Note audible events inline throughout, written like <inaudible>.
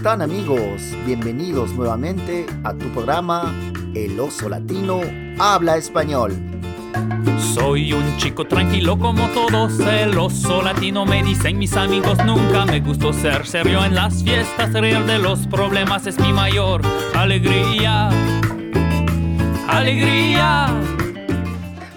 están amigos? Bienvenidos nuevamente a tu programa El oso latino habla español. Soy un chico tranquilo como todos, el oso latino me dicen mis amigos, nunca me gustó ser serio en las fiestas, reír de los problemas es mi mayor alegría. Alegría.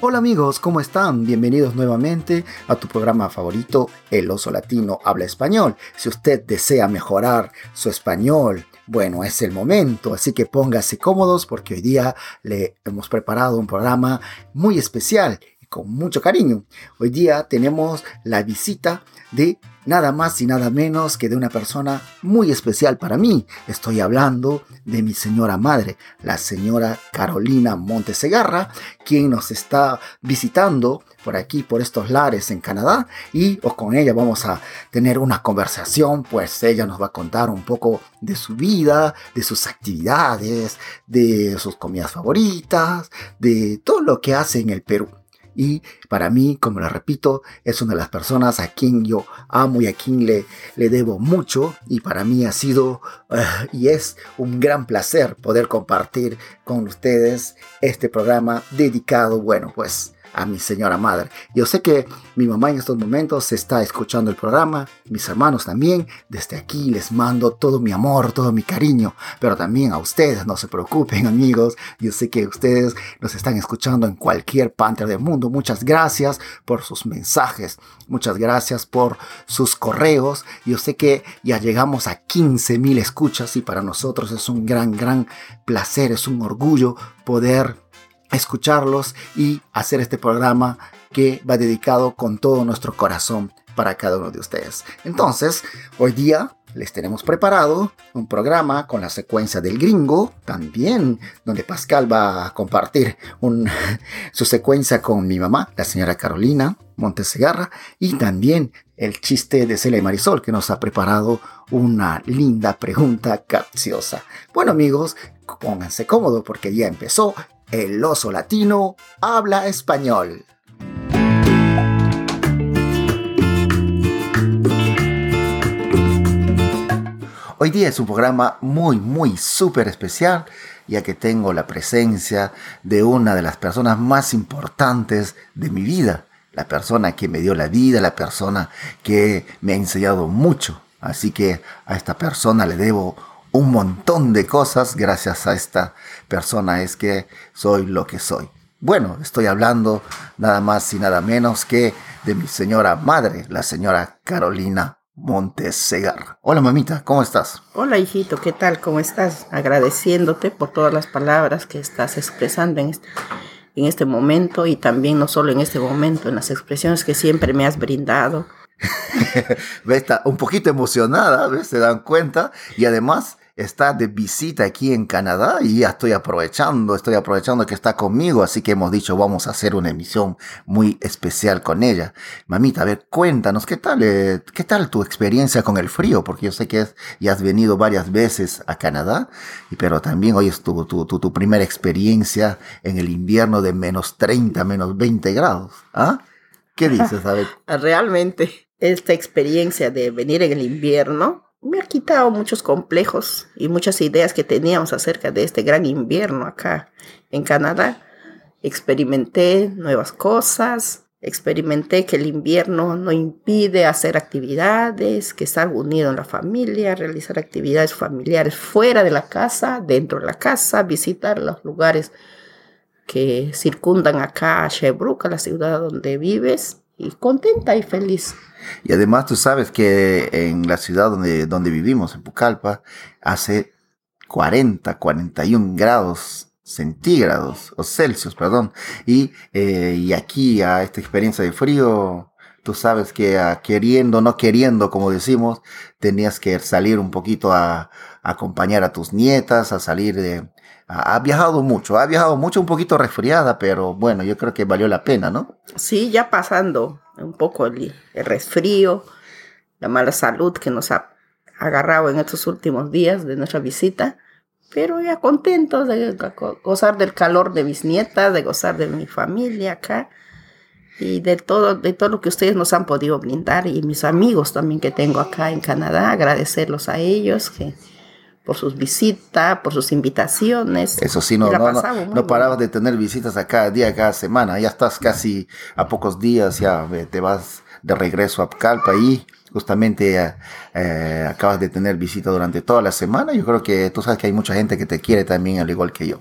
Hola amigos, ¿cómo están? Bienvenidos nuevamente a tu programa favorito, El Oso Latino Habla Español. Si usted desea mejorar su español, bueno, es el momento, así que póngase cómodos porque hoy día le hemos preparado un programa muy especial y con mucho cariño. Hoy día tenemos la visita de nada más y nada menos que de una persona muy especial para mí. Estoy hablando de mi señora madre, la señora Carolina Montesegarra, quien nos está visitando por aquí, por estos lares en Canadá, y con ella vamos a tener una conversación, pues ella nos va a contar un poco de su vida, de sus actividades, de sus comidas favoritas, de todo lo que hace en el Perú. Y para mí, como le repito, es una de las personas a quien yo amo y a quien le, le debo mucho. Y para mí ha sido eh, y es un gran placer poder compartir con ustedes este programa dedicado, bueno, pues a mi señora madre. Yo sé que mi mamá en estos momentos está escuchando el programa, mis hermanos también. Desde aquí les mando todo mi amor, todo mi cariño, pero también a ustedes, no se preocupen <laughs> amigos. Yo sé que ustedes nos están escuchando en cualquier parte del mundo. Muchas gracias por sus mensajes, muchas gracias por sus correos. Yo sé que ya llegamos a 15 mil escuchas y para nosotros es un gran, gran placer, es un orgullo poder escucharlos y hacer este programa que va dedicado con todo nuestro corazón para cada uno de ustedes. Entonces, hoy día les tenemos preparado un programa con la secuencia del gringo, también donde Pascal va a compartir <laughs> su secuencia con mi mamá, la señora Carolina Montesegarra, y también el chiste de Celia y Marisol, que nos ha preparado una linda pregunta capciosa. Bueno amigos, pónganse cómodos porque ya empezó el oso latino habla español. Hoy día es un programa muy, muy súper especial, ya que tengo la presencia de una de las personas más importantes de mi vida, la persona que me dio la vida, la persona que me ha enseñado mucho. Así que a esta persona le debo un montón de cosas gracias a esta persona es que soy lo que soy. Bueno, estoy hablando nada más y nada menos que de mi señora madre, la señora Carolina Montes Segar. Hola mamita, ¿cómo estás? Hola hijito, ¿qué tal? ¿Cómo estás? Agradeciéndote por todas las palabras que estás expresando en este, en este momento y también no solo en este momento, en las expresiones que siempre me has brindado. <laughs> Está un poquito emocionada, ¿ves? Se dan cuenta. Y además está de visita aquí en Canadá y ya estoy aprovechando, estoy aprovechando que está conmigo, así que hemos dicho vamos a hacer una emisión muy especial con ella. Mamita, a ver, cuéntanos, ¿qué tal, eh, qué tal tu experiencia con el frío? Porque yo sé que ya has venido varias veces a Canadá, pero también hoy es tu, tu, primera experiencia en el invierno de menos 30, menos 20 grados. ¿Ah? ¿Qué dices, a? <laughs> Realmente, esta experiencia de venir en el invierno me ha quitado muchos complejos y muchas ideas que teníamos acerca de este gran invierno acá en Canadá. Experimenté nuevas cosas, experimenté que el invierno no impide hacer actividades, que estar unido en la familia, realizar actividades familiares fuera de la casa, dentro de la casa, visitar los lugares que circundan acá a Sherbrooke, a la ciudad donde vives, y contenta y feliz. Y además tú sabes que en la ciudad donde, donde vivimos, en Pucallpa, hace 40, 41 grados centígrados o Celsius, perdón. Y, eh, y aquí a esta experiencia de frío, tú sabes que queriendo, no queriendo, como decimos, tenías que salir un poquito a, a acompañar a tus nietas, a salir de, ha viajado mucho, ha viajado mucho, un poquito resfriada, pero bueno, yo creo que valió la pena, ¿no? Sí, ya pasando un poco el, resfrío, la mala salud que nos ha agarrado en estos últimos días de nuestra visita, pero ya contentos de gozar del calor de mis nietas, de gozar de mi familia acá y de todo, de todo lo que ustedes nos han podido brindar y mis amigos también que tengo acá en Canadá, agradecerlos a ellos por sus visitas, por sus invitaciones. Eso sí, no, no, no, parabas de tener visitas a cada día, cada semana. Ya estás casi a pocos días, ya te vas de regreso a Calpa y justamente eh, eh, acabas de tener visita durante toda la semana. Yo creo que tú sabes que hay mucha gente que te quiere también, al igual que yo.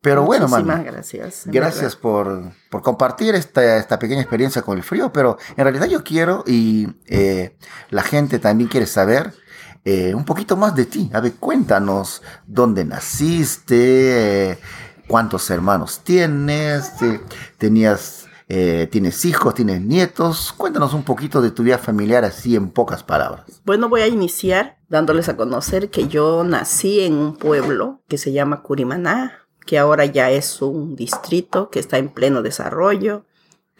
Pero bueno, mami. gracias. Gracias por, por, compartir esta, esta, pequeña experiencia con el frío, pero en realidad yo quiero y eh, la gente también quiere saber eh, un poquito más de ti. A ver, cuéntanos dónde naciste, eh, cuántos hermanos tienes, tenías, tienes hijos, tienes nietos. Cuéntanos un poquito de tu vida familiar así en pocas palabras. Bueno, voy a iniciar dándoles a conocer que yo nací en un pueblo que se llama Curimaná, que ahora ya es un distrito que está en pleno desarrollo,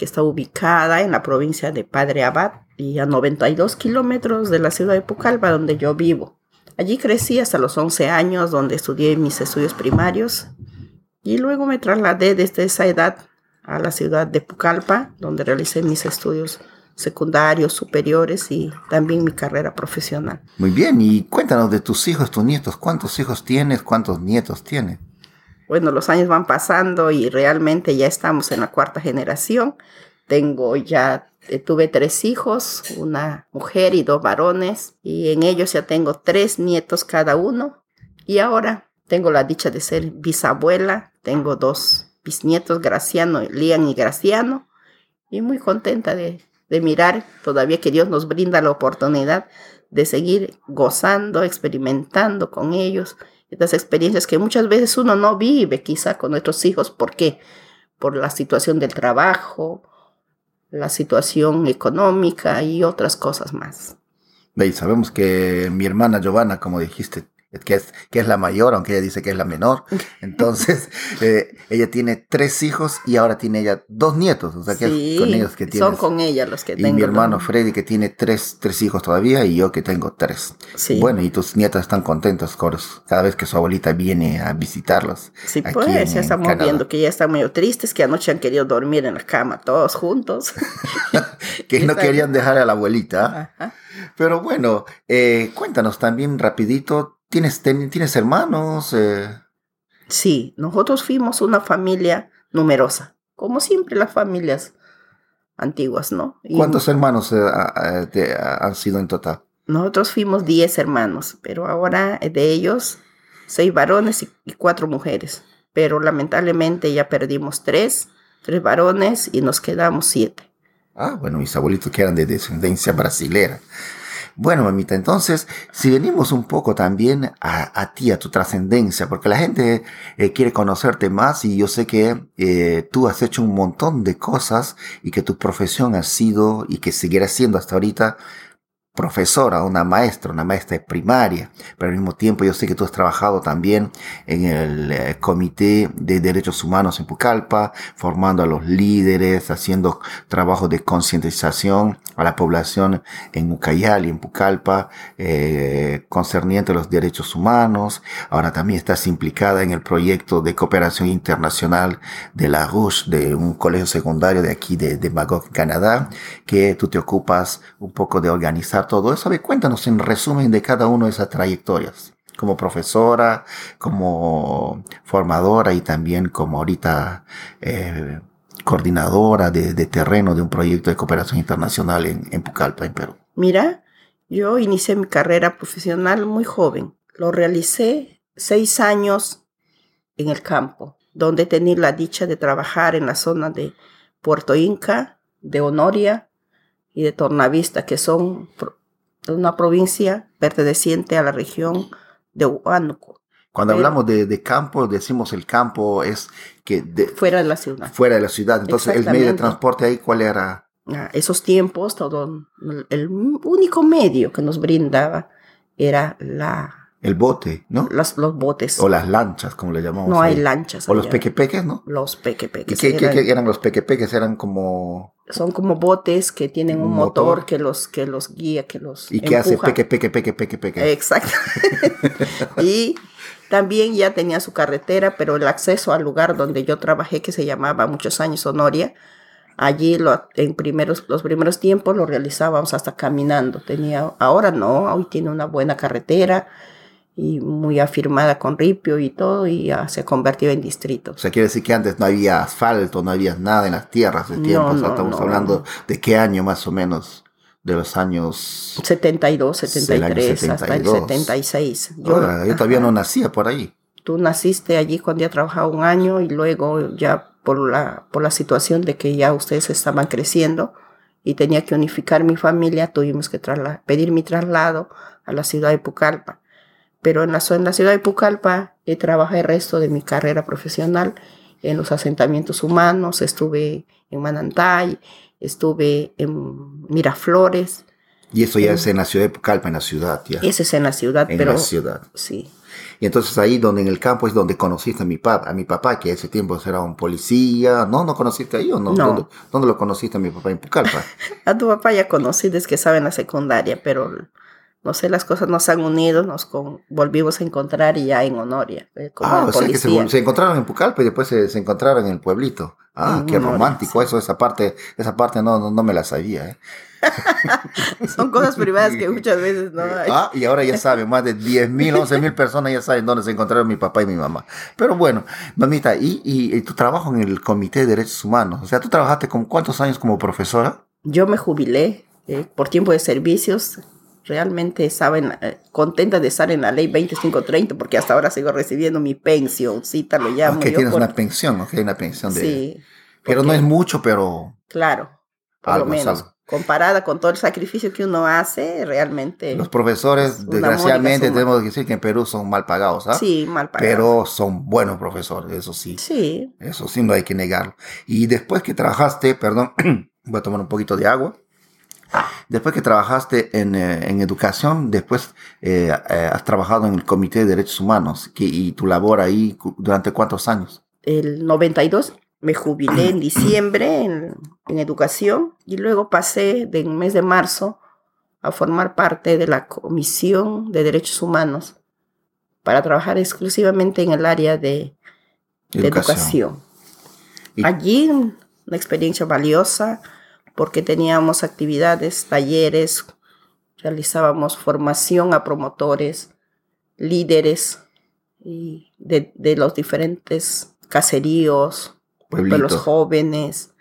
que está ubicada en la provincia de Padre Abad y a 92 kilómetros de la ciudad de Pucallpa, donde yo vivo. Allí crecí hasta los 11 años, donde estudié mis estudios primarios y luego me trasladé desde esa edad a la ciudad de Pucallpa, donde realicé mis estudios secundarios, superiores y también mi carrera profesional. Muy bien, y cuéntanos de tus hijos, tus nietos, ¿cuántos hijos tienes? ¿Cuántos nietos tienes? Bueno, los años van pasando y realmente ya estamos en la cuarta generación. Tengo ya, eh, tuve tres hijos, una mujer y dos varones, y en ellos ya tengo tres nietos cada uno. Y ahora tengo la dicha de ser bisabuela, tengo dos bisnietos, Graciano, Lian y Graciano, y muy contenta de, de mirar todavía que Dios nos brinda la oportunidad de seguir gozando, experimentando con ellos estas experiencias que muchas veces uno no vive quizá con nuestros hijos. ¿Por qué? Por la situación del trabajo, la situación económica y otras cosas más. Y sabemos que mi hermana Giovanna, como dijiste, que es, que es la mayor, aunque ella dice que es la menor. <laughs> Entonces, eh, ella tiene tres hijos y ahora tiene ella dos nietos. O sea, que es con ellos que tiene. Son con ella los que y Y mi hermano Freddy, que tiene tres, tres hijos todavía, y yo que tengo tres. Sí. Bueno, y tus nietas están contentas cada vez que su abuelita viene a visitarlos. Sí, pues, ya estamos viendo que ya están medio tristes, que anoche han querido dormir en la cama todos juntos. <laughs> que no querían dejar a la abuelita. Pero bueno, eh, cuéntanos también rapidito ¿Tienes, ¿tienes hermanos? Eh? Sí, nosotros fuimos una familia numerosa, como siempre las familias antiguas, ¿no? ¿Cuántos hermanos eh, han sido en total? Nosotros fuimos 10 hermanos, pero ahora de ellos, seis varones y, cuatro mujeres. Pero lamentablemente ya perdimos tres, tres varones y nos quedamos siete. Ah, bueno, mis abuelitos que eran de descendencia brasilera. Bueno, mamita, entonces, si venimos un poco también a, ti, a tu trascendencia, porque la gente eh, quiere conocerte más y yo sé que eh, tú has hecho un montón de cosas y que tu profesión ha sido y que seguirá siendo hasta ahorita profesora, una maestra, una maestra de primaria, pero al mismo tiempo yo sé que tú has trabajado también en el eh, Comité de Derechos Humanos en Pucallpa, formando a los líderes, haciendo trabajos de concientización a la población en Ucayali, en Pucallpa, eh, concerniente a los derechos humanos. Ahora también estás implicada en el proyecto de cooperación internacional de la RUSH, de un colegio secundario de aquí de, de Magog, Canadá, que tú te ocupas un poco de organizar todo eso? cuéntanos en resumen de cada una de esas trayectorias, como profesora, como formadora y también como ahorita eh, coordinadora de, terreno de un proyecto de cooperación internacional en, en Pucallpa, en Perú. Mira, yo inicié mi carrera profesional muy joven. Lo realicé seis años en el campo, donde tenía la dicha de trabajar en la zona de Puerto Inca, de Honoria, y de Tornavista, que son una provincia perteneciente a la región de Huánuco. Cuando hablamos de, campo, decimos el campo es que... fuera de la ciudad. Fuera de la ciudad. Entonces, el medio de transporte ahí, ¿cuál era? Ah, esos tiempos, todo el único medio que nos brindaba era la el bote, ¿no? Los, los botes. O las lanchas, como le llamamos. No hay lanchas. O los pequepeques, ¿no? Los pequepeques. ¿Y qué, eran, eran los pequepeques? Eran como... Son como botes que tienen un, motor, que los que los guía, que los ¿Y qué hace peque, peque, peque, peque, peque? Exacto. <laughs> <laughs> y también ya tenía su carretera, pero el acceso al lugar donde yo trabajé, que se llamaba muchos años Honoria, allí lo, en primeros, los primeros tiempos lo realizábamos hasta caminando. Tenía, ahora no, hoy tiene una buena carretera y muy afirmada con ripio y todo, y ya se convirtió en distrito. O sea, quiere decir que antes no había asfalto, no había nada en las tierras de tiempo. o sea, no, estamos no, hablando no. de qué año más o menos, de los años... 72, Del año 73, hasta el 72. 76. Yo, Ahora, yo todavía ajá. no nacía por ahí. Tú naciste allí cuando ya trabajaba un año y luego ya por la, por la situación de que ya ustedes estaban creciendo y tenía que unificar mi familia, tuvimos que pedir mi traslado a la ciudad de Pucallpa. Pero en la, en la ciudad de Pucallpa he trabajado el resto de mi carrera profesional en los asentamientos humanos, estuve en Manantay, estuve en Miraflores, Y eso ya es en la ciudad de Pucallpa, en la ciudad, ya. ese es en la ciudad, en pero la ciudad. sí. Y entonces ahí donde en el campo es donde conociste a mi papá, a mi papá, que ese tiempo era un policía. ¿No? ¿No conociste ahí o no? No. ¿Dónde, dónde lo conociste a mi papá en Pucallpa? <laughs> A tu papá ya conocí desde que estaba en la secundaria, pero no sé, las cosas nos han unido, nos con- volvimos a encontrar y ya en Honoria, eh, como ah, o sea que se, encontraron en Pucallpa y después se, se encontraron en el pueblito. Ah, En qué Honoria, romántico sí. eso, esa parte, esa parte no, no, no me la sabía, ¿eh? <laughs> Son cosas privadas que <laughs> muchas veces no hay. <laughs> Ah, y ahora ya saben, más de 10 mil, 11 mil personas ya saben dónde se encontraron mi papá y mi mamá. Pero bueno, mamita, ¿y, y, y tu trabajo en el Comité de Derechos Humanos? O sea, ¿tú trabajaste con cuántos años como profesora? Yo me jubilé eh, por tiempo de servicios. Realmente estaba en- eh, contenta de estar en la ley 2530 porque hasta ahora sigo recibiendo mi pensioncita, lo llamo Ok, yo. tienes por- una pensión, ok, una pensión de... Sí, pero no es mucho, pero... claro, por Algo lo menos. algo. Comparada con todo el sacrificio que uno hace, realmente... Los profesores, desgraciadamente, tenemos que decir que en Perú son mal pagados, ¿ah? Sí, mal pagado. Pero son buenos profesores, eso sí. Sí, Eso sí, no hay que negarlo. Y después que trabajaste, perdón, <clears throat> voy a tomar un poquito de agua. Después que trabajaste en, eh, en educación, después eh, eh, has trabajado en el Comité de Derechos Humanos. Que, ¿Y tu labor ahí durante cuántos años? el 92 me jubilé en diciembre en, en educación y luego pasé del mes de marzo a formar parte de la Comisión de Derechos Humanos para trabajar exclusivamente en el área de, de educación. Y- Allí una experiencia valiosa porque teníamos actividades, talleres, realizábamos formación a promotores, líderes y de, de los diferentes caseríos, de los Pueblitos. jóvenes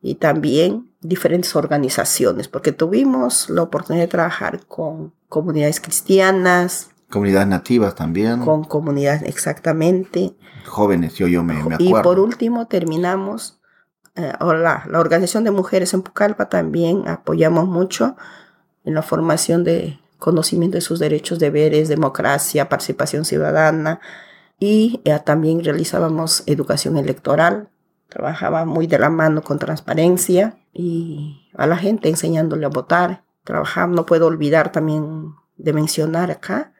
y también diferentes organizaciones, porque tuvimos la oportunidad de trabajar con comunidades cristianas, Comunidades nativas también. con comunidades exactamente, Jóvenes, yo, yo me, me y acuerdo. por último terminamos, eh, o la, Organización de Mujeres en Pucallpa también apoyamos mucho en la formación de conocimiento de sus derechos, deberes, democracia, participación ciudadana y eh, también realizábamos educación electoral, trabajaba muy de la mano con transparencia y a la gente enseñándole a votar. Trabajaba, no puedo olvidar también de mencionar acá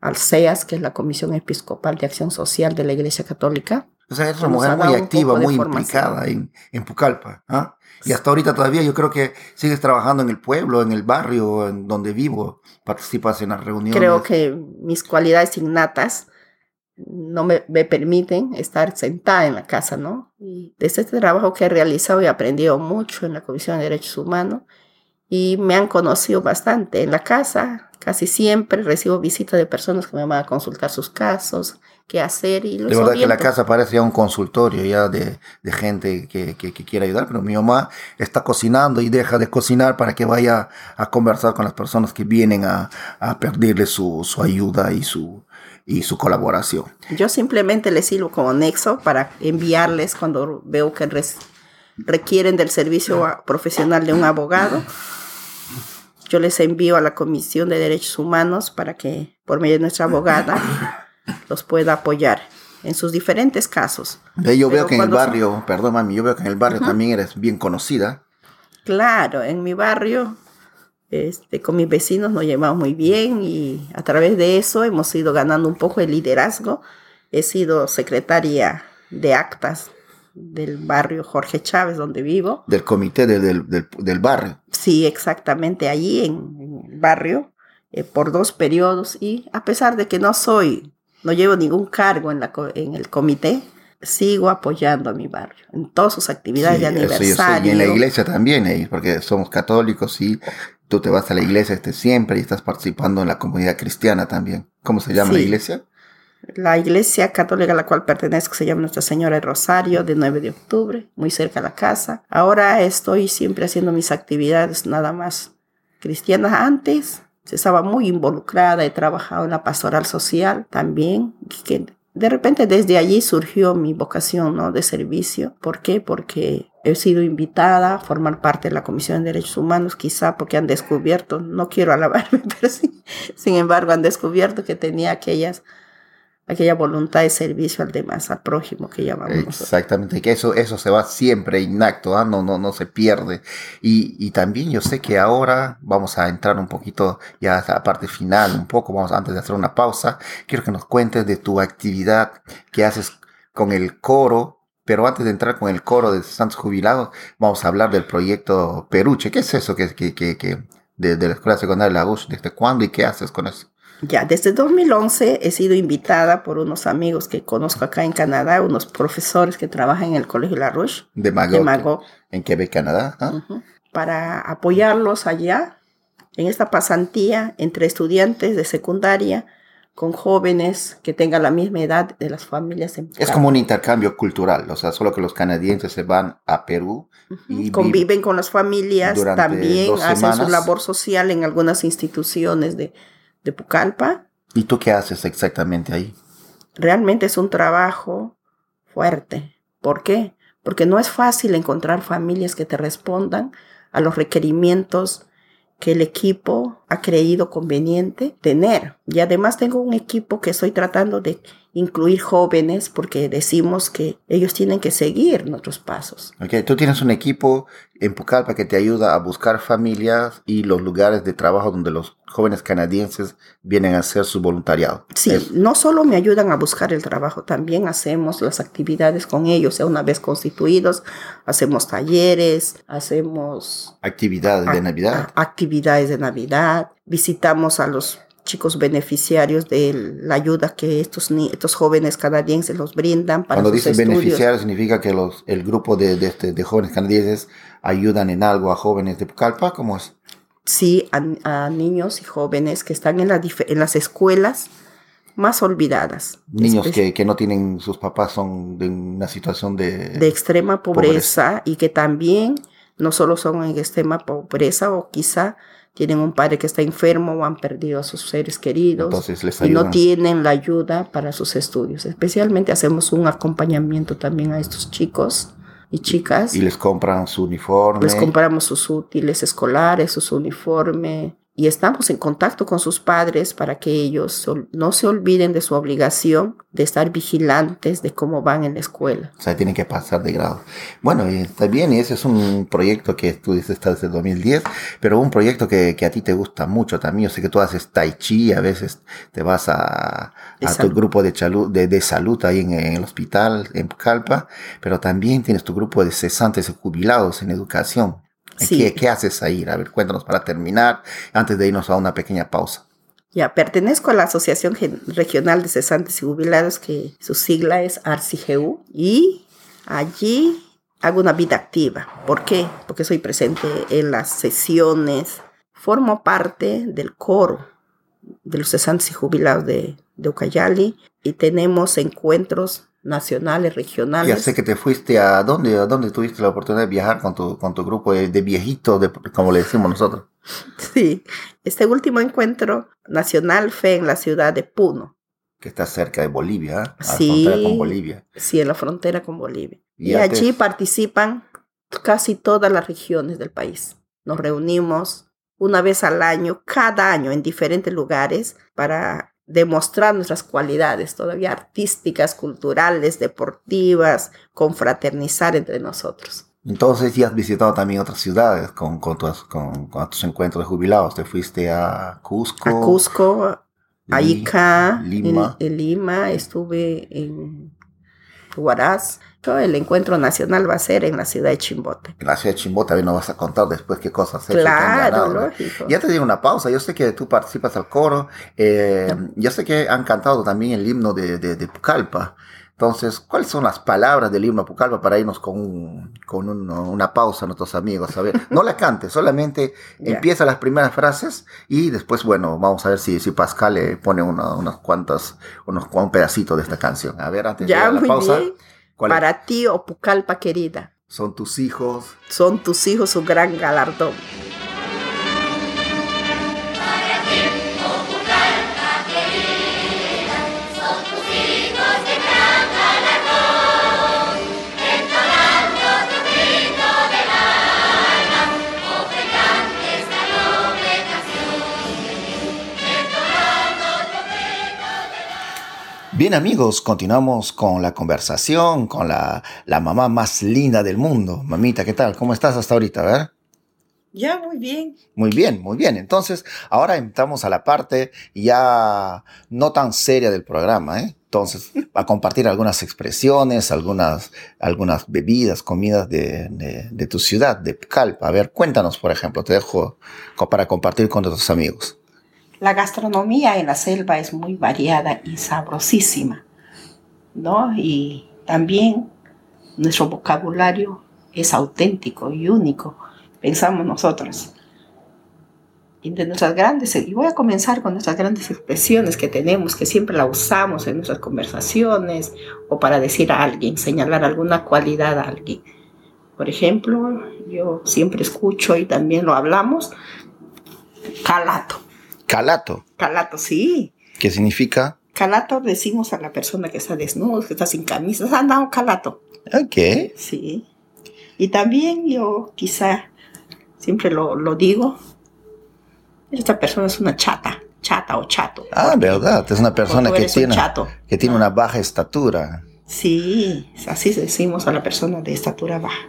al CEAS, que es la Comisión Episcopal de Acción Social de la Iglesia Católica. O sea, eres una mujer muy activa, muy implicada en, en Pucallpa. ¿ah? Y hasta ahorita todavía yo creo que sigues trabajando en el pueblo, en el barrio, en donde vivo. Participas en las reuniones. Creo que mis cualidades innatas no me, me permiten estar sentada en la casa, ¿no? Y desde este trabajo que he realizado he aprendido mucho en la Comisión de Derechos Humanos y me han conocido bastante en la casa. Casi siempre recibo visitas de personas que me van a consultar sus casos, qué hacer y los De verdad que la casa parece ya un consultorio ya de, de gente que, que, que quiere ayudar, pero mi mamá está cocinando y deja de cocinar para que vaya a conversar con las personas que vienen a, a pedirle su, su ayuda y su, y su colaboración. Yo simplemente les sirvo como nexo para enviarles cuando veo que requieren del servicio profesional de un abogado. Yo les envío a la Comisión de Derechos Humanos para que, por medio de nuestra abogada, <laughs> los pueda apoyar en sus diferentes casos. Yo Pero veo que en el son- barrio, perdón mami, yo veo que en el barrio también eres bien conocida. Claro, en mi barrio, este, con mis vecinos nos llevamos muy bien y a través de eso hemos ido ganando un poco de liderazgo. He sido secretaria de actas del barrio Jorge Chávez, donde vivo. del comité del, del, del- del barrio. Sí, exactamente allí en, en el barrio, eh, por dos periodos. Y a pesar de que no soy, no llevo ningún cargo en, la, en el comité, sigo apoyando a mi barrio en todas sus actividades Sí, de aniversario. Y en la iglesia también, eh, porque somos católicos y tú te vas a la iglesia este, siempre y estás participando en la comunidad cristiana también. ¿Cómo se llama la Sí. iglesia? La iglesia católica a la cual pertenezco se llama Nuestra Señora del Rosario, de 9 de octubre, muy cerca de la casa. Ahora estoy siempre haciendo mis actividades nada más cristianas. Antes estaba muy involucrada, he trabajado en la pastoral social también, que de repente desde allí surgió mi vocación ¿no? de servicio. ¿Por qué? Porque he sido invitada a formar parte de la Comisión de Derechos Humanos, quizá porque han descubierto, no quiero <laughs> alabarme, pero sí, sin embargo han descubierto que tenía aquellas aquella voluntad de servicio al demás, al prójimo que llamamos. Exactamente, que eso, eso se va siempre inacto, ¿ah? no, no, no se pierde. Y, y también yo sé que ahora vamos a entrar un poquito ya a la parte final, un poco, vamos antes de hacer una pausa, quiero que nos cuentes de tu actividad que haces con el coro. Pero antes de entrar con el coro de Santos Jubilados, vamos a hablar del proyecto Peruche. ¿Qué es eso que, que, que, que de, de la Escuela Secundaria de la USH? ¿Desde cuándo y qué haces con eso? Ya, desde 2011 he sido invitada por unos amigos que conozco acá en Canadá, unos profesores que trabajan en el Colegio La Roche De Magog, de Magog, en Quebec, Canadá. ¿ah? para apoyarlos allá en esta pasantía entre estudiantes de secundaria con jóvenes que tengan la misma edad de las familias en Es como un intercambio cultural, o sea, solo que los canadienses se van a Perú y conviven con las familias, también hacen su labor social en algunas instituciones de, de Pucallpa. ¿Y tú qué haces exactamente ahí? Realmente es un trabajo fuerte. ¿Por qué? Porque no es fácil encontrar familias que te respondan a los requerimientos que el equipo ha creído conveniente tener. Y además tengo un equipo que estoy tratando de incluir jóvenes porque decimos que ellos tienen que seguir nuestros pasos. Ok, Tú tienes un equipo en Pucallpa que te ayuda a buscar familias y los lugares de trabajo donde los jóvenes canadienses vienen a hacer su voluntariado. Sí, no solo me ayudan a buscar el trabajo, también hacemos las actividades con ellos. Una vez constituidos, hacemos talleres, hacemos actividades de Navidad. actividades de Navidad, visitamos a los chicos beneficiarios de la ayuda que estos, ni- estos jóvenes canadienses los brindan para Cuando sus estudios. beneficiarios significa que los, el grupo de, de, este- de jóvenes canadienses ayudan en algo a jóvenes de Pucallpa. ¿Cómo es? Sí, a, a niños y jóvenes que están en, la en las escuelas más olvidadas. Niños que, que no tienen sus papás son de una situación de... de extrema pobreza, y que también no solo son en extrema pobreza o quizá tienen un padre que está enfermo o han perdido a sus seres queridos Entonces les y no tienen la ayuda para sus estudios. Especialmente hacemos un acompañamiento también a estos chicos y chicas. y les compran su uniforme. Les compramos sus útiles escolares, sus uniformes y estamos en contacto con sus padres para que ellos no se olviden de su obligación de estar vigilantes de cómo van en la escuela. O sea, tienen que pasar de grado. Bueno, está bien, y ese es un proyecto que tú dices está desde el 2010, pero un proyecto que, que a ti te gusta mucho también. Yo sé que tú haces tai chi, a veces te vas a, a tu grupo de, chalu- de, de salud ahí en, en el hospital, en Calpa, pero también tienes tu grupo de cesantes y jubilados en educación. Sí. ¿Qué, ¿Qué haces ahí? A ver, cuéntanos para terminar, antes de irnos a una pequeña pausa. Ya, pertenezco a la Asociación Gen- Regional de Cesantes y Jubilados, que su sigla es ARCIGU, y allí hago una vida activa. ¿Por qué? Porque soy presente en las sesiones, formo parte del coro de los cesantes y jubilados de, de Ucayali y tenemos encuentros nacionales, regionales. Ya sé que te fuiste a dónde, a dónde tuviste la oportunidad de viajar con tu, con tu grupo de, de viejitos, de, como le decimos nosotros. <laughs> Sí, este último encuentro nacional fue en la ciudad de Puno, que está cerca de Bolivia, ¿eh? a la Sí. frontera con Bolivia. sí, en la frontera con Bolivia. Y Y, allí participan casi todas las regiones del país. Nos reunimos una vez al año, cada año, en diferentes lugares para demostrar nuestras cualidades todavía artísticas, culturales, deportivas, confraternizar entre nosotros. Entonces ya has visitado también otras ciudades con, con, tus, con, con tus encuentros de jubilados. Te fuiste a Cusco. A Cusco, a Ica, Lima. En, en Lima, estuve en Huaraz. El encuentro nacional va a ser en la ciudad de Chimbote. En la ciudad de Chimbo también nos vas a contar después qué cosas Claro, ganado, ¿no? lógico. Ya te digo una pausa. Yo sé que tú participas al coro. eh, yo sé que han cantado también el himno de, de, de Pucallpa. Entonces, ¿cuáles son las palabras del himno Pucallpa para irnos con, un- con un- una pausa, nuestros amigos? A ver, no la cante, solamente <laughs> empieza las primeras frases y después, bueno, vamos a ver si, si Pascal le pone una- unas cuantas, unos, un pedacito de esta canción. A ver, antes de Ya, ir a la pausa, bien. ¿Cuál es? Para ti, Opucalpa querida, son tus hijos? son tus hijos un gran galardón. Bien amigos, continuamos con la conversación con la, la mamá más linda del mundo. Mamita, ¿qué tal? ¿Cómo estás hasta ahorita? A ver. Ya, muy bien. Muy bien, muy bien. Entonces, ahora entramos a la parte ya no tan seria del programa, ¿eh? Entonces, a compartir algunas expresiones, algunas, algunas bebidas, comidas de, de- de tu ciudad, de Calpa. A ver, cuéntanos, por ejemplo, te dejo para compartir con nuestros amigos. La gastronomía en la selva es muy variada y sabrosísima, ¿no? Y también nuestro vocabulario es auténtico y único, pensamos nosotros. Y nuestras grandes, y voy a comenzar con nuestras grandes expresiones que tenemos, que siempre la usamos en nuestras conversaciones o para decir a alguien, señalar alguna cualidad a alguien. Por ejemplo, yo siempre escucho y también lo hablamos, calato. Calato, Calato, sí. que significa, Calato decimos a la persona que está desnuda, que está sin camisa, anda un calato. ok, Sí. Y también yo quizá siempre lo, lo digo, esta persona es una chata, chata o chato. ah, verdad, es una persona que un tiene, chato. que tiene una baja estatura. Sí, así decimos a la persona de estatura baja.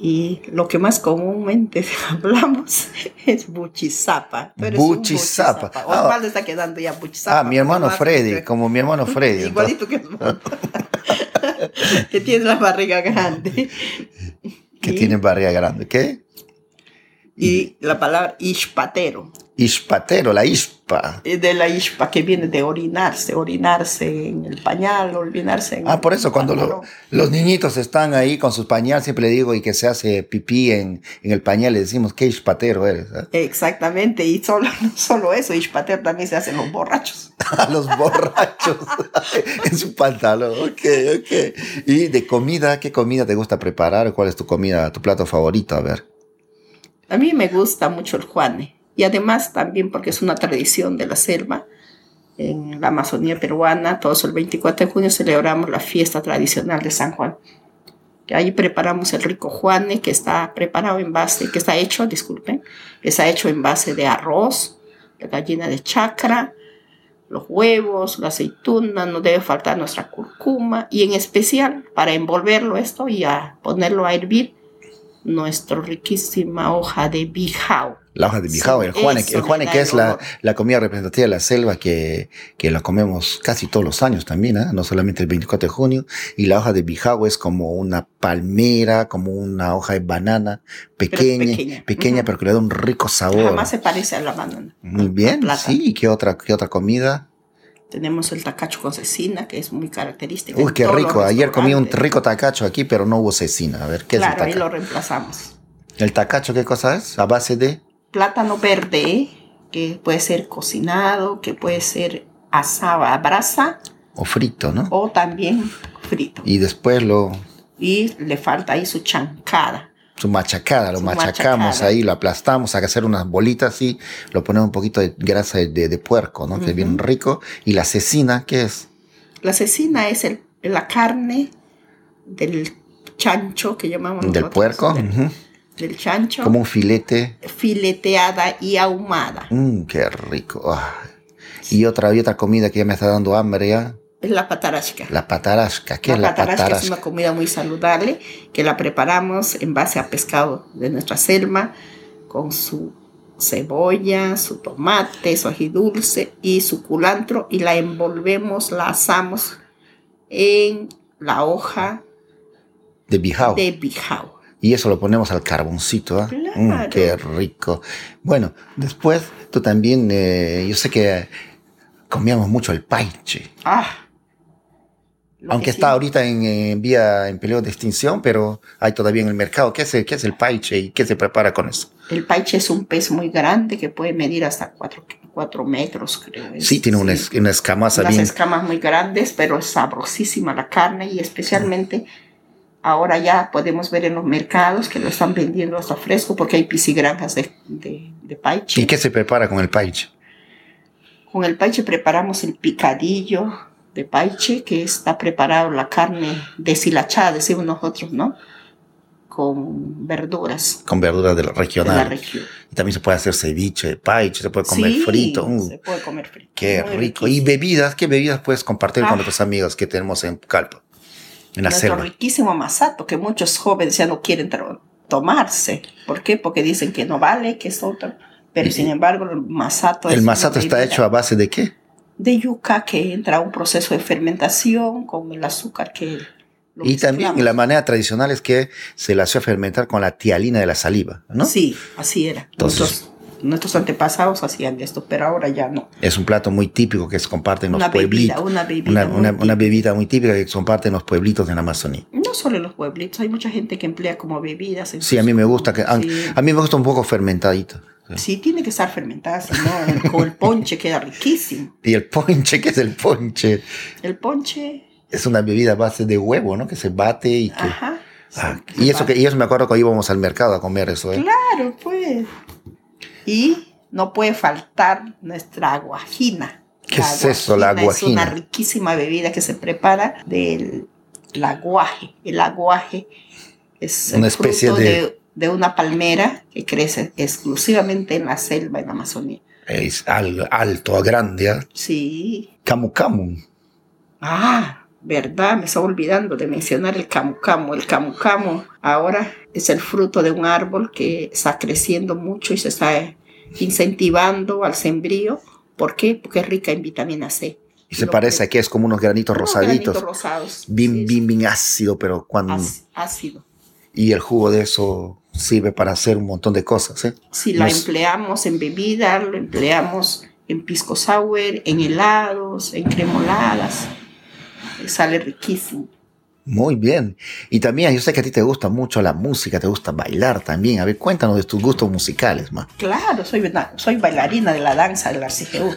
Y lo que más comúnmente <laughs> hablamos es buchizapa. Buchizapa. Ah. Está quedando ya buchizapa. Ah, mi hermano Freddy, que- como mi hermano Freddy. <laughs> Igualito que Osvaldo. <laughs> que tiene la barriga grande. que Y- tiene barriga grande, ¿qué? Y la palabra ishpatero. Ispatero, la ispa. Es de la ishpa que viene de orinarse, orinarse en el pañal, orinarse en Ah, por eso cuando lo- los niñitos están ahí con sus pañales, siempre le digo, y que se hace pipí en, en el pañal, le decimos, qué ispatero eres. ¿eh? Exactamente, y solo, <laughs> no solo eso, ishpatero también se hacen los borrachos. <laughs> A los borrachos <laughs> en su pantalón. Ok, ok. Y de comida, ¿qué comida te gusta preparar? ¿Cuál es tu comida, tu plato favorito? A ver. A mí me gusta mucho el juane, y además también porque es una tradición de la selva. En la Amazonía peruana, todos el 24 de junio celebramos la fiesta tradicional de San Juan. Que ahí preparamos el rico juane que está preparado en base, que está hecho, disculpen, está hecho en base de arroz, de gallina de chacra, los huevos, la aceituna, no debe faltar nuestra curcuma y en especial para envolverlo esto y a ponerlo a hervir, nuestra riquísima hoja de bijao. La hoja de bijao, el Sí, el juane le que da es el la, la comida representativa de la selva que, que la comemos casi todos los años también, ¿eh? no solamente el 24 de junio. Y la hoja de bijao es como una palmera, como una hoja de banana pequeña, pequeña, pequeña. pero que le da un rico sabor. Jamás se parece a la banana. Muy bien, sí. ¿Qué otra, qué otra comida? Tenemos el tacacho con cecina, que es muy característico. Uy, qué rico. Ayer comí un rico tacacho aquí, pero no hubo cecina. A ver, ¿qué Claro, es el ahí lo tacacho? reemplazamos. ¿El tacacho qué cosa es? ¿A base de? Plátano verde, que puede ser cocinado, que puede ser asado a brasa O frito, ¿no? o también frito. Y después lo, Y le falta ahí su chancada. su machacada, lo Su machacamos machacada. ahí, lo aplastamos a hacer unas bolitas y lo ponemos un poquito de grasa de, de puerco, ¿no? Que es bien rico. Y la cecina, ¿qué es? La cecina es el- la carne del chancho que llamamos Del nosotros, puerco, Del. Del chancho. como un filete. fileteada y ahumada. Mmm, qué rico. Ah. Y otra, y otra comida que ya me está dando hambre ya. Es la patarasca. La patarasca. ¿Qué la es la patarasca es una comida muy saludable que la preparamos en base a pescado de nuestra selva con su cebolla, su tomate, su ají dulce y su culantro y la envolvemos, la asamos en la hoja De bijao. de bijao. Y eso lo ponemos al carboncito, ¿ah? Claro. Mm, qué rico. Bueno, después tú también, eh, yo sé que comíamos mucho el paiche. Ah, Aunque que está sí- ahorita en, en vía, en peligro de extinción, pero hay todavía en el mercado. ¿Qué es el, qué es el paiche y qué se prepara con eso? El paiche es un pez muy grande que puede medir hasta 4 metros, creo. Es- Sí, tiene una, es- una unas bien. escamas muy grandes, pero es sabrosísima la carne y especialmente ahora ya podemos ver en los mercados que lo están vendiendo hasta fresco porque hay piscigranjas de, de, de paiche. ¿Y qué se prepara con el paiche? Con el paiche preparamos el picadillo de paiche, que está preparado la carne deshilachada, decimos nosotros, ¿no? Con verduras Con verduras de la de la regional. región. Y también se puede hacer ceviche, paiche, se puede comer Sí, frito. uh, Se puede comer frito. qué Muy rico. Y bebidas, ¿qué bebidas puedes compartir con Ah. nuestros amigos que tenemos en Calpa? En la Nuestro selva. riquísimo masato, que muchos jóvenes ya no quieren tomarse. ¿Por qué? Porque dicen que no vale, que es otro. Pero Y- sin embargo, el masato ¿El es masato está hecho a base de qué? de yuca que entra a un proceso de fermentación con el azúcar que lo Y también la manera tradicional es que se la hacía fermentar con la tialina de la saliva, ¿no? Sí, así era. Entonces- nuestros antepasados hacían esto, pero ahora ya no. Es un plato muy típico que se comparte en los Una pueblitos. bebida, una bebida. Una, muy una- una bebida muy típica que se comparte en los pueblitos de la Amazonía. No solo en los pueblitos, hay mucha gente que emplea como bebidas. en Sí, a mí me gusta que a, Sí. a mí me gusta un poco fermentadito. Sí, tiene que estar fermentada, si no, con el ponche queda riquísimo. Y el ponche, ¿qué es el ponche? El ponche, Es una bebida a base de huevo, ¿no? Que se bate y que ajá. Ah, y eso que y eso me acuerdo que íbamos al mercado a comer eso, ¿eh? Claro, pues. Y no puede faltar nuestra aguajina. ¿Qué es eso, la Es una aguajina? riquísima bebida que se prepara del aguaje. El aguaje es el Una especie fruto de- de... de una palmera que crece exclusivamente en la selva, en la Amazonía. Es al- alto, grande, ¿ah? Sí. Camu camu. Ah, verdad, me estaba olvidando de mencionar el camu camu. El camu camu ahora es el fruto de un árbol que está creciendo mucho y se está incentivando al sembrío. ¿Por qué? Porque es rica en vitamina C. Y se parece que- a que es como unos granitos unos rosaditos. granitos rosados. Bien, Sí, bien, bien ácido, pero cuando... áci- Ácido. Y el jugo de eso sirve para hacer un montón de cosas, ¿eh? Si la Nos- empleamos en bebida, lo empleamos en pisco sour, en helados, en cremoladas. Sale riquísimo. Muy bien. Y también, yo sé que a ti te gusta mucho la música, te gusta bailar también. A ver, cuéntanos de tus gustos musicales, ma. Claro, soy, una- soy bailarina de la danza de la CGU.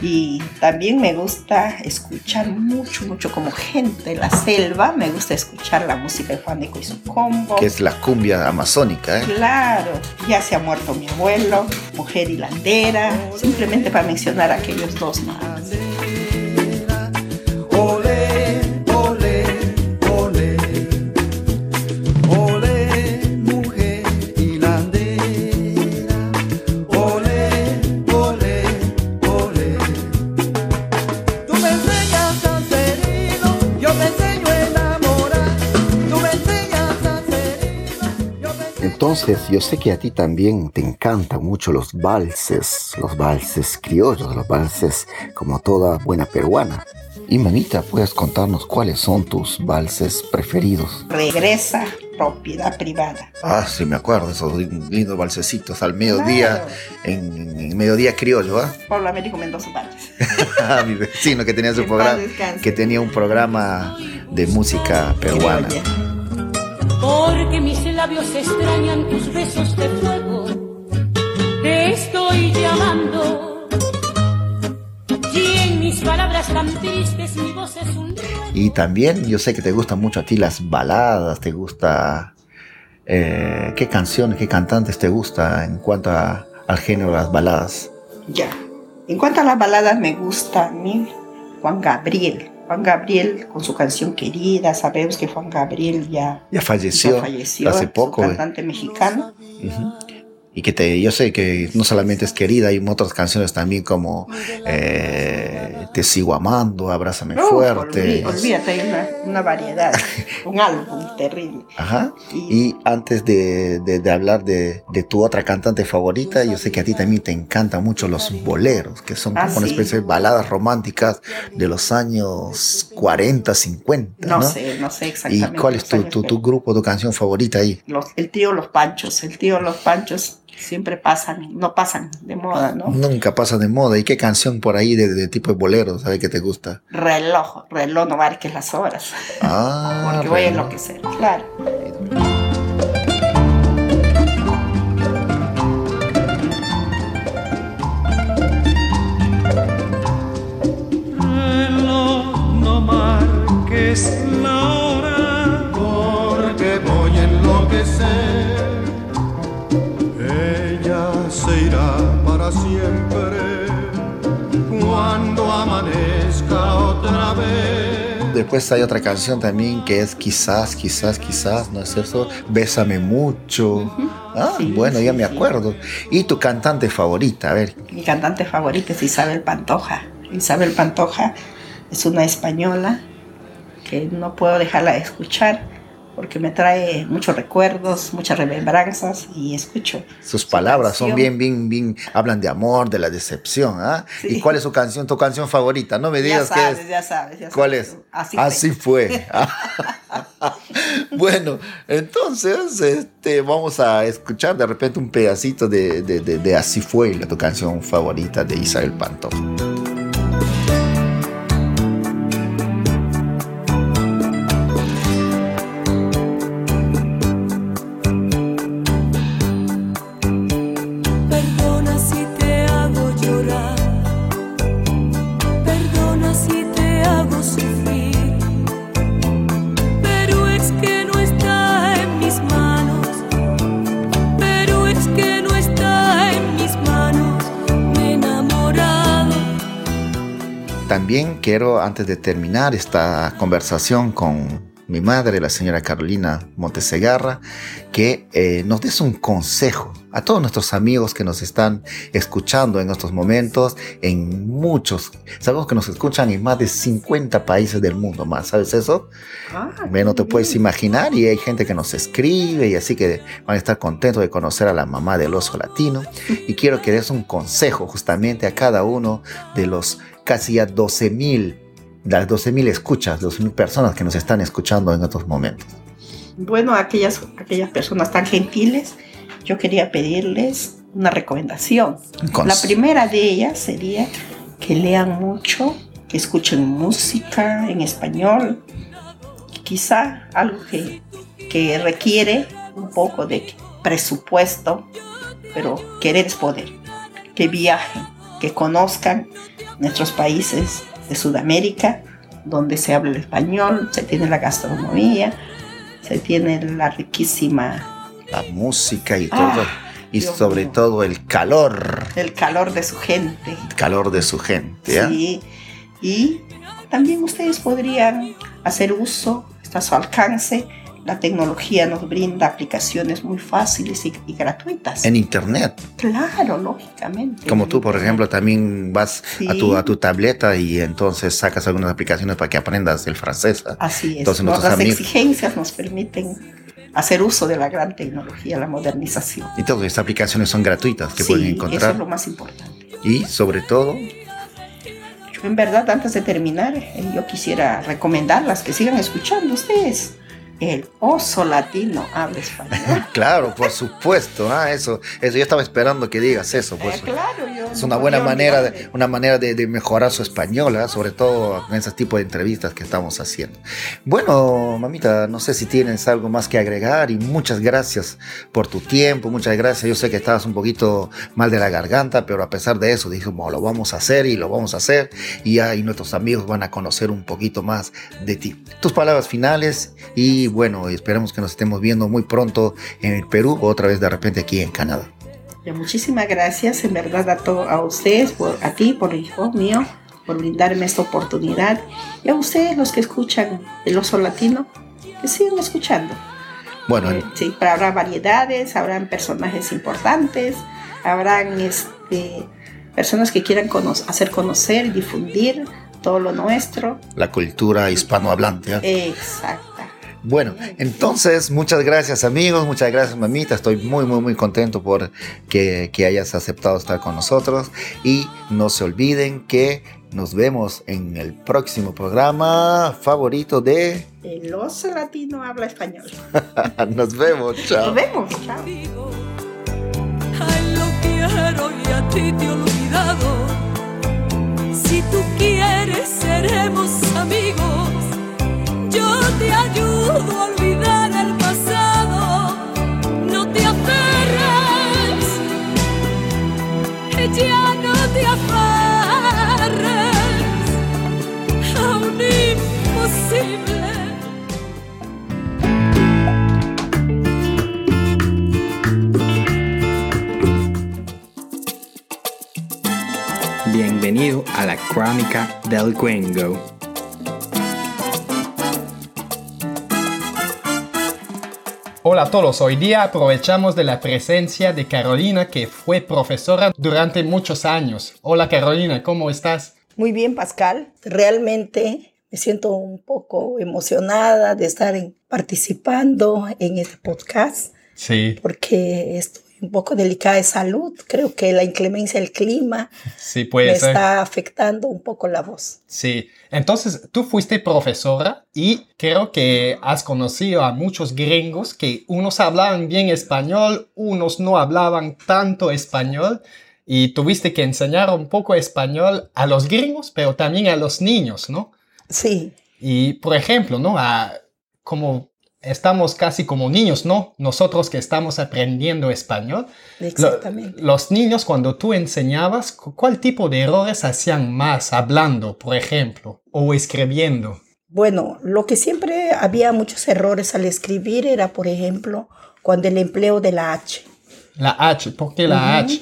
Y también me gusta escuchar mucho, mucho como gente de la selva. Me gusta escuchar la música de Juan Eco y su combo. Que es la cumbia amazónica, ¿eh? Claro, ya se ha muerto mi abuelo, mujer hilandera, simplemente para mencionar a aquellos dos más. Entonces, yo sé que a ti también te encantan mucho los valses, los valses criollos, los valses como toda buena peruana. Y manita, ¿puedes contarnos cuáles son tus valses preferidos? Regresa, propiedad privada. Ah, sí, me acuerdo, esos lindos valsecitos al mediodía, Claro. en, en mediodía criollo, ¿ah? <laughs> Pablo Américo Mendoza Valles. <laughs> Ah, mi vecino que tenía su Que programa, que tenía un programa de música peruana. Criolla. Porque mis labios extrañan tus besos de fuego. Te estoy llamando. Y en mis palabras tan tristes mi voz es un Y también yo sé que te gustan mucho a ti las baladas, te gusta... eh, ¿Qué canciones, qué cantantes te gusta en cuanto a- al género de las baladas? Ya. En cuanto a las baladas, me gusta a mí Juan Gabriel. Juan Gabriel con su canción querida. Sabemos que Juan Gabriel ya, Ya falleció, ya falleció. hace es un poco. eh. cantante mexicano. Y que te, yo sé que no solamente es querida, hay otras canciones también como eh, Te sigo amando, Abrázame fuerte. olví- olvídate, hay una, una variedad. un <laughs> álbum terrible. Ajá. Y- Y antes de, de- de hablar de, de tu otra cantante favorita, yo sé que a ti también te encantan mucho los boleros, que son Ah, como una especie de baladas románticas de los años 40, 50. No, No, sé, no sé ¿Y exactamente. cuál es tu, tu, tu grupo, tu canción favorita ahí? los- el tío Los Panchos. El tío Los Panchos siempre pasan, no pasan de moda, ¿no? Nunca pasa de moda. ¿Y qué canción por ahí de, de tipo de bolero, sabe que te gusta? Reloj, reloj no marques las horas, Ah, <laughs> porque voy a enloquecer, claro. reloj, no marques Después hay otra canción también que es quizás, quizás, quizás, ¿no es eso? Bésame mucho. Ah, Sí, bueno, sí, ya me sí. acuerdo. ¿Y tu cantante favorita? A ver, Mi cantante favorita es Isabel Pantoja. Isabel Pantoja es una española que no puedo dejarla de escuchar porque me trae muchos recuerdos, muchas remembranzas y escucho. sus su palabras son bien, bien, bien, hablan de amor, de la decepción, ¿ah? Sí. ¿Y cuál es su canción, tu canción favorita? No me Ya digas qué sabes, es. ya sabes, ya ¿Cuál sabes. es? Así, fue. fue. <laughs> bueno, entonces este, vamos a escuchar de repente un pedacito de, de- de- de Así fue, la- tu canción favorita de Isabel Pantoja. Quiero, antes de terminar esta conversación con mi madre, la señora Carolina Montesegarra, que eh, nos des un consejo a todos nuestros amigos que nos están escuchando en estos momentos, en muchos, sabemos que nos escuchan en más de 50 países del mundo más, ¿sabes eso? Ah, no te puedes imaginar y hay gente que nos escribe y así que van a estar contentos de conocer a la mamá del oso latino y quiero que des un consejo justamente a cada uno de los casi ya 12 mil, las 12 mil escuchas, 12 mil personas que nos están escuchando en estos momentos. Bueno, a aquellas, aquellas personas tan gentiles, yo quería pedirles una recomendación. La primera de ellas sería que lean mucho, que escuchen música en español, quizá algo que, que requiere un poco de presupuesto, pero querer es poder. Que viajen, que conozcan nuestros países de Sudamérica, donde se habla el español, se tiene la gastronomía, se tiene la riquísima, la música y Ah, todo, y Dios sobre mío. todo el calor, el calor de su gente. el calor de su gente. ¿ya? Sí, y también ustedes podrían hacer uso, está a su alcance. La tecnología nos brinda aplicaciones muy fáciles y, y gratuitas. En internet, Claro, lógicamente. como tú, por ejemplo, también vas a, tu, Sí. a tu tableta y entonces sacas algunas aplicaciones para que aprendas el francés. ¿ah? Así es. Entonces, Las amigos- exigencias nos permiten hacer uso de la gran tecnología, la modernización. Y todas estas aplicaciones son gratuitas que sí, pueden eso encontrar. es lo más importante. Y sobre todo, Yo en verdad, antes de terminar, eh, yo quisiera recomendarlas que sigan escuchando ustedes. El oso latino habla español. <laughs> claro, por supuesto, ah, eso, eso yo estaba esperando que digas eso, pues. Eh, claro, yo Es una buena manera, de, una manera de, de mejorar su español, ¿ah? sobre todo en ese tipo de entrevistas que estamos haciendo. Bueno, mamita, no sé si tienes algo más que agregar y muchas gracias por tu tiempo, muchas gracias. Yo sé que estabas un poquito mal de la garganta, pero a pesar de eso dijimos, lo vamos a hacer y lo vamos a hacer y ahí nuestros amigos van a conocer un poquito más de ti. Tus palabras finales y bueno, esperamos que nos estemos viendo muy pronto en el Perú o otra vez de repente aquí en Canadá. Ya, Muchísimas gracias en verdad a, to- a ustedes, por, a ti, por el hijo mío, por brindarme esta oportunidad. Y a ustedes, los que escuchan el oso latino, que sigan escuchando. Bueno, Eh, sí, pero habrá variedades, habrán personajes importantes, habrán este, personas que quieran cono- hacer conocer y difundir todo lo nuestro. la cultura hispanohablante. ¿ah? Exacta. Bueno, entonces muchas gracias amigos, muchas gracias mamita, estoy muy muy muy contento por que, que hayas aceptado estar con nosotros y no se olviden que nos vemos en el próximo programa favorito de... El oso latino habla español. <laughs> nos vemos, chao. Nos vemos. Chao. Digo, ay, quiero y a ti te he olvidado. Si tú quieres, seremos amigos. Te ayudo a olvidar el pasado. No te aferres, ya no te aferres a un imposible. Bienvenido a la Crónica del Gringo. Hola a todos, hoy día aprovechamos de la presencia de Carolina que fue profesora durante muchos años. Hola Carolina, ¿cómo estás? Muy bien, Pascal. Realmente me siento un poco emocionada de estar en- participando en este podcast Sí, porque estoy un poco delicada de salud. Creo que la inclemencia del clima sí me puede ser. está afectando un poco la voz. Sí, entonces tú fuiste profesora y creo que has conocido a muchos gringos que unos hablaban bien español, unos no hablaban tanto español y tuviste que enseñar un poco español a los gringos, pero también a los niños, ¿no? Sí, Y por ejemplo, ¿no? A- como estamos casi como niños, ¿no? Nosotros que estamos aprendiendo español, exactamente. los niños, cuando tú enseñabas, cu- ¿cuál tipo de errores hacían más hablando, por ejemplo, o escribiendo? Bueno, lo que siempre había muchos errores al escribir era, por ejemplo, cuando el empleo de la H. La H, ¿por qué la H?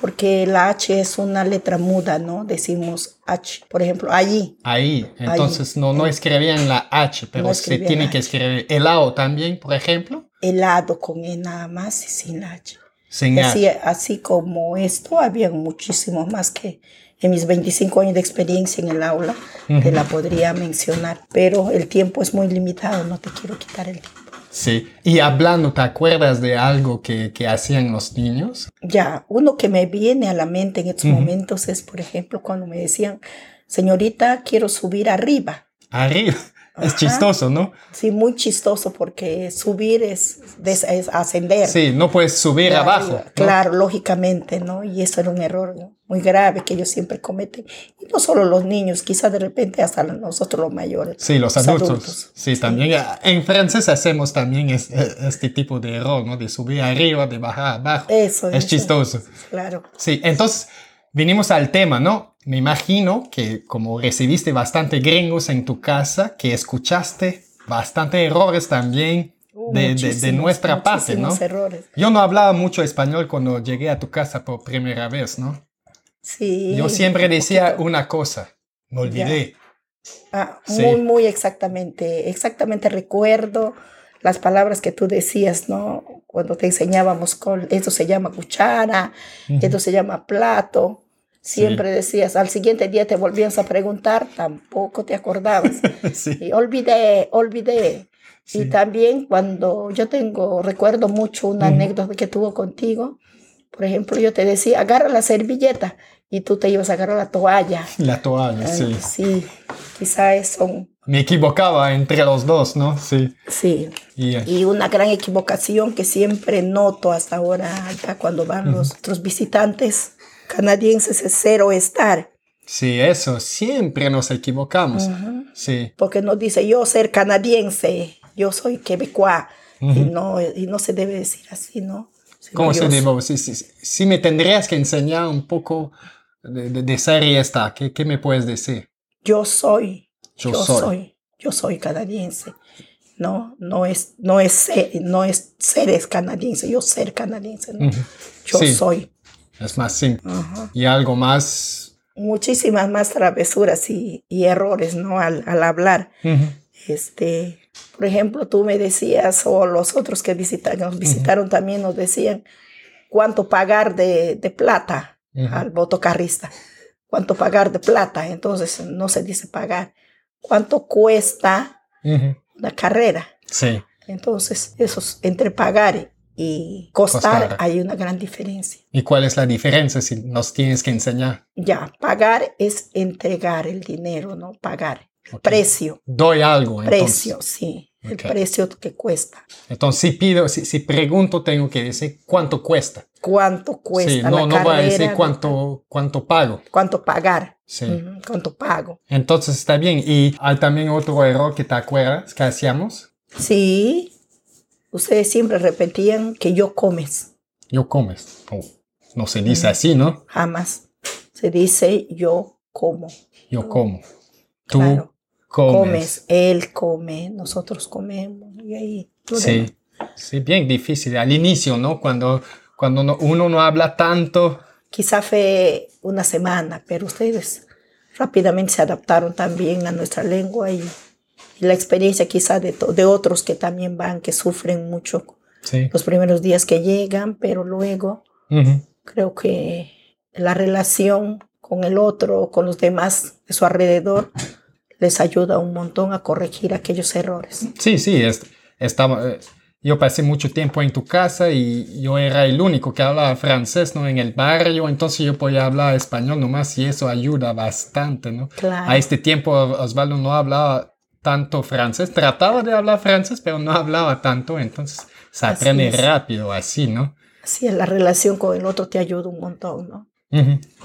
Porque la H es una letra muda, ¿no? Decimos H. Por ejemplo, allí. Ahí, entonces no, no escribían la H, pero No se tiene que escribir helado también, por ejemplo, helado con E nada más y sin la H. sin Y H. así, así como esto, había muchísimos más que en mis 25 años de experiencia en el aula te la podría mencionar, pero el tiempo es muy limitado, no te quiero quitar el tiempo. Sí, y hablando, ¿te acuerdas de algo que, que hacían los niños? Ya, uno que me viene a la mente en estos momentos es, por ejemplo, cuando me decían, señorita, quiero subir arriba. Arriba, es chistoso, ¿no? Sí, muy chistoso porque subir es, es ascender. Sí, no puedes subir abajo. Claro, lógicamente, ¿no? Y eso era un error ¿no? muy grave que ellos siempre cometen. Y no solo los niños, quizás de repente hasta nosotros los mayores. Sí, los adultos. Sí, también. ah, En francés hacemos también es- eh, este tipo de error, ¿no? De subir arriba, de bajar abajo. Eso Es eso. chistoso. Claro. Sí, entonces vinimos al tema, ¿no? Me imagino que como recibiste bastante gringos en tu casa, que escuchaste bastante errores también Uh, de, de- de nuestra parte, ¿no? errores. Yo no hablaba mucho español cuando llegué a tu casa por primera vez, ¿no? Sí. Yo siempre decía una cosa, me olvidé. Ah, Sí. Muy, muy exactamente. Exactamente recuerdo las palabras que tú decías, ¿no? Cuando te enseñábamos con, esto se llama cuchara, esto se llama plato. Siempre decías, al siguiente día te volvías a preguntar, tampoco te acordabas. <laughs> sí. Y olvidé, olvidé. Sí. Y también cuando yo tengo, recuerdo mucho una anécdota que tuvo contigo. Por ejemplo, yo te decía, agarra la servilleta y tú te ibas a agarrar la toalla. La toalla, sí. Ay, sí, quizá eso, Me equivocaba entre los dos, ¿no? Sí. sí. Y, Y una gran equivocación que siempre noto hasta ahora, ya cuando van los otros visitantes canadienses, es cero estar. sí, eso, siempre nos equivocamos. Sí. Porque nos dice yo ser canadiense, yo soy quebecois. y, no, y no se debe decir así, ¿no? Sino ¿Cómo se? Sí, sí, sí. Sí me tendrías que enseñar un poco de, de, de serie esta. ¿Qué, ¿Qué me puedes decir? Yo soy, Yo yo, soy. soy. yo soy canadiense. No, no es, no es ser, no es seres canadiense, yo ser canadiense. Yo Sí. soy. Es más simple. Ajá. Y algo más. Muchísimas más travesuras y, y errores, ¿no? Al, al hablar. Este, por ejemplo, tú me decías, o los otros que visitan, nos visitaron también nos decían cuánto pagar de, de plata Ujú. al motocarrista, cuánto pagar de plata, entonces no se dice pagar, cuánto cuesta una carrera. Sí. Entonces, esos entre pagar y costar, Costar. hay una gran diferencia. ¿Y cuál es la diferencia si nos tienes que enseñar? Ya, pagar es entregar el dinero, ¿no? Pagar. Ok. Precio. Doy algo, entonces. Precio, sí. el Ok. precio que cuesta. Entonces, si pido, si, si pregunto, tengo que decir cuánto cuesta. ¿Cuánto cuesta sí, la no, no voy a decir cuánto, cuánto pago. ¿Cuánto pagar? Sí. ¿Cuánto pago? Entonces está bien. Y hay también otro error que te acuerdas que hacíamos. Sí. Ustedes siempre repetían que yo comes. Yo comes. Oh, no se dice así, ¿no? Jamás. Se dice yo como. Yo como. Tú Claro. comes. Comes. Él come. Nosotros comemos. Y ahí. Sí. Sí, bien difícil. Al inicio, ¿no? Cuando, cuando no- uno no habla tanto. Quizá fue una semana, pero ustedes rápidamente se adaptaron también a nuestra lengua y la experiencia quizá de, de otros que también van, que sufren mucho Sí. los primeros días que llegan, pero luego Ujú. creo que la relación con el otro, con los demás de su alrededor, les ayuda un montón a corregir aquellos errores. Sí, sí, es- estaba, eh, yo pasé mucho tiempo en tu casa y yo era el único que hablaba francés, ¿no? En el barrio, entonces yo podía hablar español nomás y eso ayuda bastante, ¿no? Claro. A este tiempo Osvaldo no hablaba tanto francés, trataba de hablar francés, pero no hablaba tanto, entonces se Así aprende es. rápido así, ¿no? Así es, la relación con el otro te ayuda un montón, ¿no?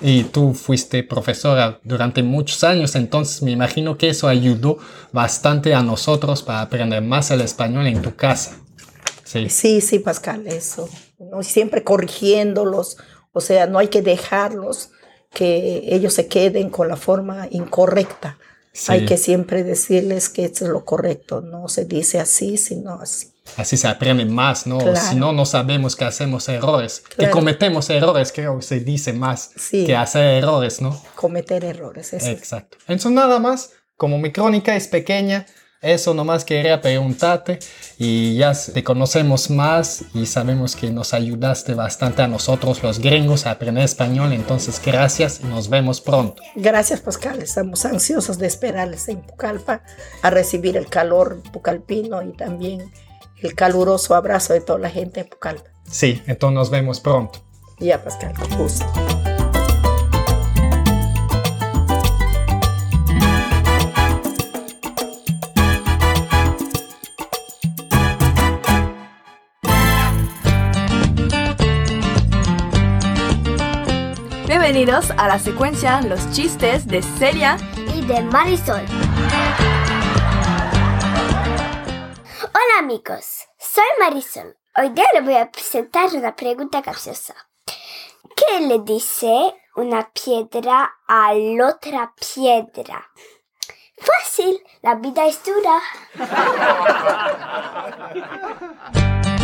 Y tú fuiste profesora durante muchos años, entonces me imagino que eso ayudó bastante a nosotros para aprender más el español en tu casa. Sí. Sí, sí, Pascal, eso. ¿no? Siempre corrigiéndolos, o sea, no hay que dejarlos que ellos se queden con la forma incorrecta. Sí. Hay que siempre decirles que es lo correcto, no se dice así, sino así. Así se aprende más, ¿no? Claro. Si no, no sabemos que hacemos errores. Que Claro. cometemos errores, creo que se dice más Sí. que hacer errores, ¿no? Cometer errores. Eso. Exacto. Entonces, nada más, como mi crónica es pequeña, eso nomás quería preguntarte y ya te conocemos más y sabemos que nos ayudaste bastante a nosotros los gringos a aprender español. Entonces, gracias y nos vemos pronto. Gracias, Pascal. Estamos ansiosos de esperarles en Pucallpa a recibir el calor pucalpino y también el caluroso abrazo de toda la gente de Pucallpa. Sí, entonces nos vemos pronto. Ya, Pascal, con gusto. Bienvenidos a la secuencia Los chistes de Celia. y de Marisol. Hola amigos, soy Marisol. Hoy día les voy a presentar una pregunta capciosa. ¿Qué le dice una piedra a la otra piedra? Fácil, la vida es dura. <laughs>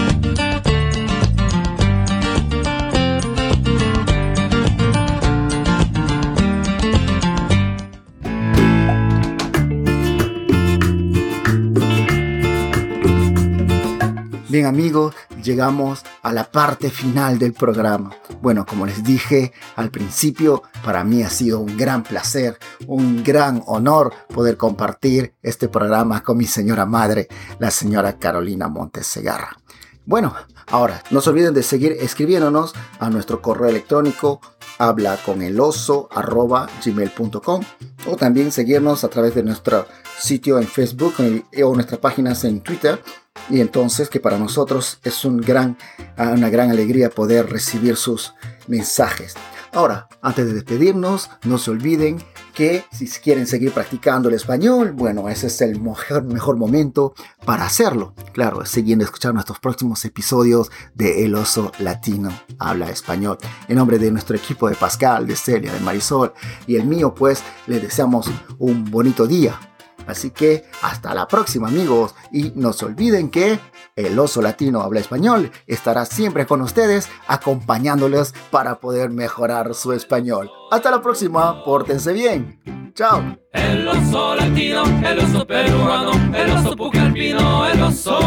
Bien amigos, llegamos a la parte final del programa. Bueno, como les dije al principio, para mí ha sido un gran placer, un gran honor poder compartir este programa con mi señora madre, la señora Carolina Montes Segarra. Bueno, ahora no se olviden de seguir escribiéndonos a nuestro correo electrónico habla gmail.com o también seguirnos a través de nuestro sitio en Facebook o nuestras páginas en Twitter y entonces que para nosotros es una gran alegría poder recibir sus mensajes. Ahora, antes de despedirnos, no se olviden que si quieren seguir practicando el español, bueno, ese es el mejor, mejor momento para hacerlo. Claro, siguiendo escuchando nuestros próximos episodios de El Oso Latino Habla Español. En nombre de nuestro equipo de Pascal, de Celia, de Marisol y el mío, pues les deseamos un bonito día. Así que hasta la próxima amigos y no se olviden que el oso latino habla español estará siempre con ustedes acompañándoles para poder mejorar su español. Hasta la próxima, pórtense bien. Chao. El oso latino, el oso peruano, el oso pucalpino, el oso